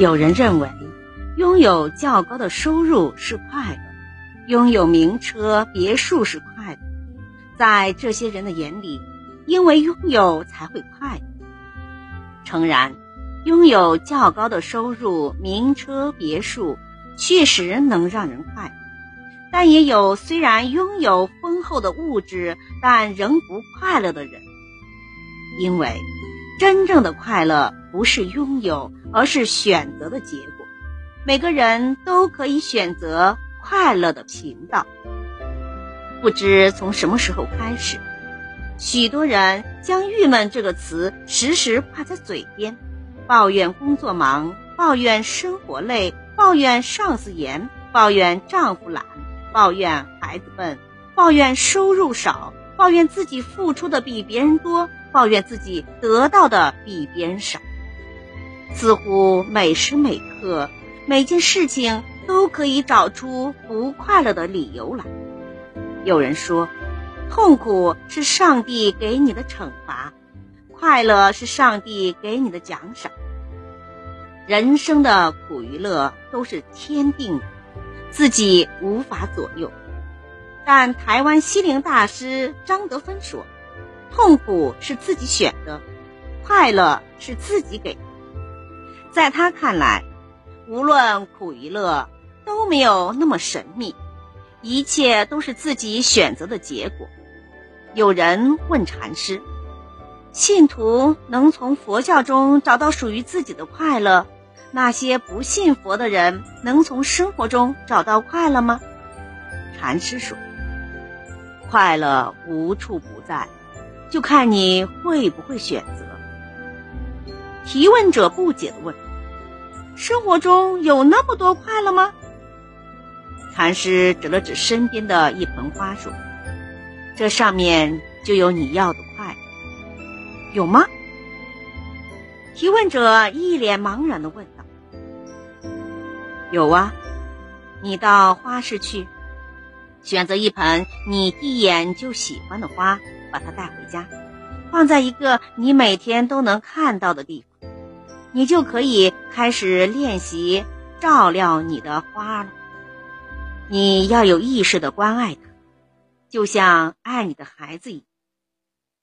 有人认为，拥有较高的收入是快乐，拥有名车别墅是快乐。在这些人的眼里，因为拥有才会快乐。诚然，拥有较高的收入、名车别墅，确实能让人快乐。但也有虽然拥有丰厚的物质，但仍不快乐的人。因为，真正的快乐不是拥有，而是选择的结果。每个人都可以选择快乐的频道。不知从什么时候开始，许多人将“郁闷”这个词时时挂在嘴边，抱怨工作忙，抱怨生活累，抱怨上司严，抱怨丈夫懒。抱怨孩子笨，抱怨收入少，抱怨自己付出的比别人多，抱怨自己得到的比别人少。似乎每时每刻，每件事情都可以找出不快乐的理由来。有人说，痛苦是上帝给你的惩罚，快乐是上帝给你的奖赏。人生的苦与乐都是天定的。自己无法左右，但台湾心灵大师张德芬说：“痛苦是自己选的，快乐是自己给的。”在他看来，无论苦与乐都没有那么神秘，一切都是自己选择的结果。有人问禅师：“信徒能从佛教中找到属于自己的快乐？”那些不信佛的人能从生活中找到快乐吗？禅师说：“快乐无处不在，就看你会不会选择。”提问者不解的问：“生活中有那么多快乐吗？”禅师指了指身边的一盆花说：“这上面就有你要的快乐，有吗？”提问者一脸茫然的问道。有啊，你到花市去，选择一盆你一眼就喜欢的花，把它带回家，放在一个你每天都能看到的地方，你就可以开始练习照料你的花了。你要有意识的关爱它，就像爱你的孩子一样。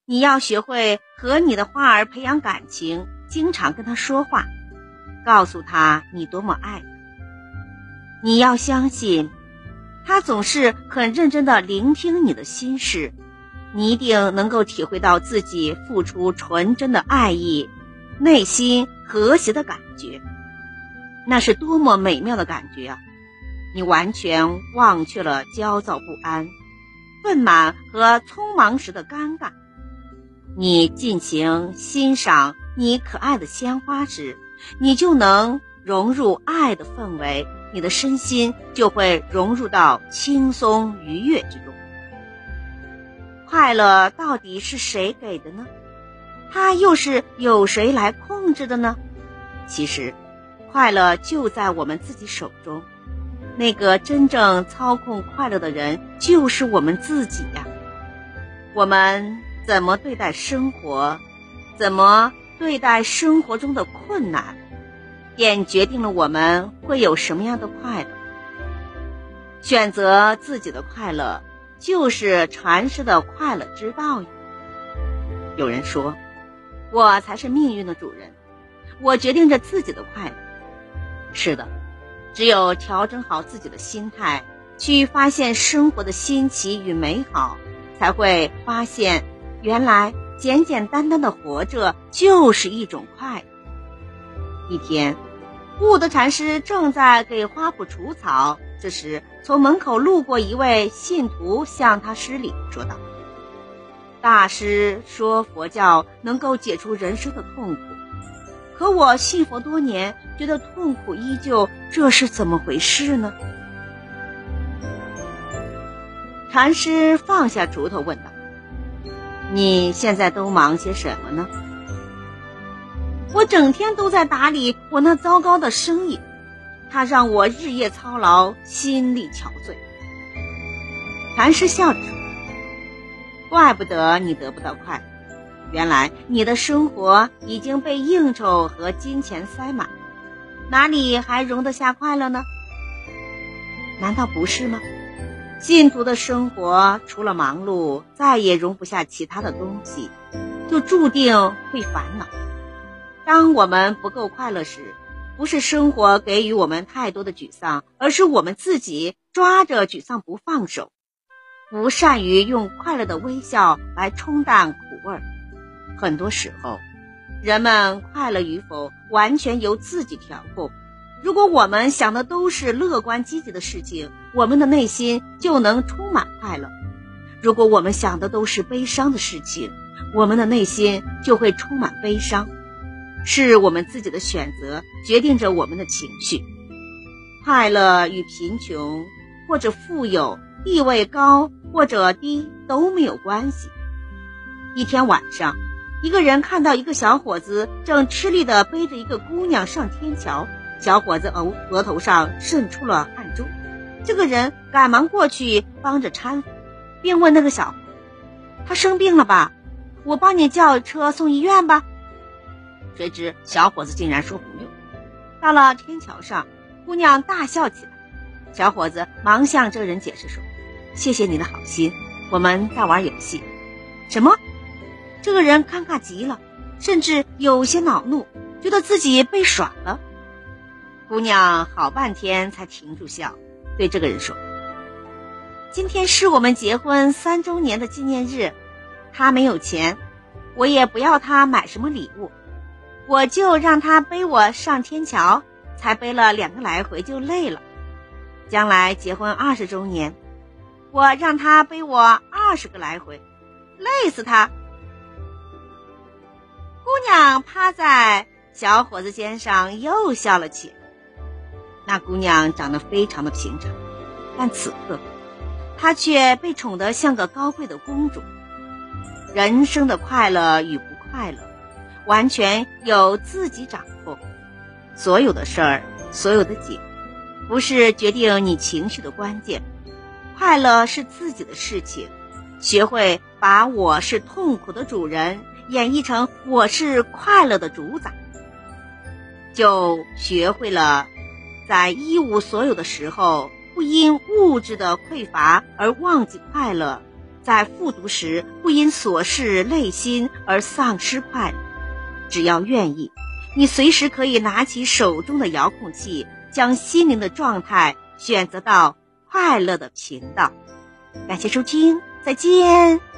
你要学会和你的花儿培养感情，经常跟他说话，告诉他你多么爱他。你要相信，他总是很认真的聆听你的心事，你一定能够体会到自己付出纯真的爱意，内心和谐的感觉，那是多么美妙的感觉啊！你完全忘却了焦躁不安、愤满和匆忙时的尴尬，你尽情欣赏你可爱的鲜花时，你就能融入爱的氛围。你的身心就会融入到轻松愉悦之中。快乐到底是谁给的呢？它又是由谁来控制的呢？其实，快乐就在我们自己手中。那个真正操控快乐的人就是我们自己呀。我们怎么对待生活，怎么对待生活中的困难？便决定了我们会有什么样的快乐。选择自己的快乐，就是禅师的快乐之道呀。有人说，我才是命运的主人，我决定着自己的快乐。是的，只有调整好自己的心态，去发现生活的新奇与美好，才会发现，原来简简单单的活着就是一种快乐。一天。悟德禅师正在给花圃除草，这时从门口路过一位信徒，向他施礼，说道：“大师说佛教能够解除人生的痛苦，可我信佛多年，觉得痛苦依旧，这是怎么回事呢？”禅师放下锄头，问道：“你现在都忙些什么呢？”我整天都在打理我那糟糕的生意，他让我日夜操劳，心力憔悴。禅师笑着说：“怪不得你得不到快乐，原来你的生活已经被应酬和金钱塞满。哪里还容得下快乐呢？难道不是吗？信徒的生活除了忙碌，再也容不下其他的东西，就注定会烦恼。当我们不够快乐时，不是生活给予我们太多的沮丧，而是我们自己抓着沮丧不放手，不善于用快乐的微笑来冲淡苦味儿。很多时候，人们快乐与否完全由自己调控。如果我们想的都是乐观积极的事情，我们的内心就能充满快乐；如果我们想的都是悲伤的事情，我们的内心就会充满悲伤。是我们自己的选择决定着我们的情绪。快乐与贫穷，或者富有、地位高或者低都没有关系。一天晚上，一个人看到一个小伙子正吃力地背着一个姑娘上天桥。小伙子额额头上渗出了汗珠，这个人赶忙过去帮着搀扶，并问那个小：“他生病了吧？我帮你叫车送医院吧。”谁知小伙子竟然说不用。到了天桥上，姑娘大笑起来，小伙子忙向这人解释说：“谢谢你的好心，我们在玩游戏。”什么？这个人尴尬极了，甚至有些恼怒，觉得自己被耍了。姑娘好半天才停住笑，对这个人说：“今天是我们结婚三周年的纪念日，他没有钱，我也不要他买什么礼物，我就让他背我上天桥，才背了两个来回就累了。将来结婚二十周年，我让他背我二十个来回，累死他。”姑娘趴在小伙子肩上又笑了起来。那姑娘长得非常的平常，但此刻，她却被宠得像个高贵的公主。人生的快乐与不快乐，完全由自己掌控。所有的事儿，所有的景，不是决定你情绪的关键。快乐是自己的事情，学会把我是痛苦的主人演绎成我是快乐的主宰，就学会了。在一无所有的时候，不因物质的匮乏而忘记快乐；在复读时，不因琐事累心而丧失快乐。只要愿意，你随时可以拿起手中的遥控器，将心灵的状态选择到快乐的频道。感谢收听，再见。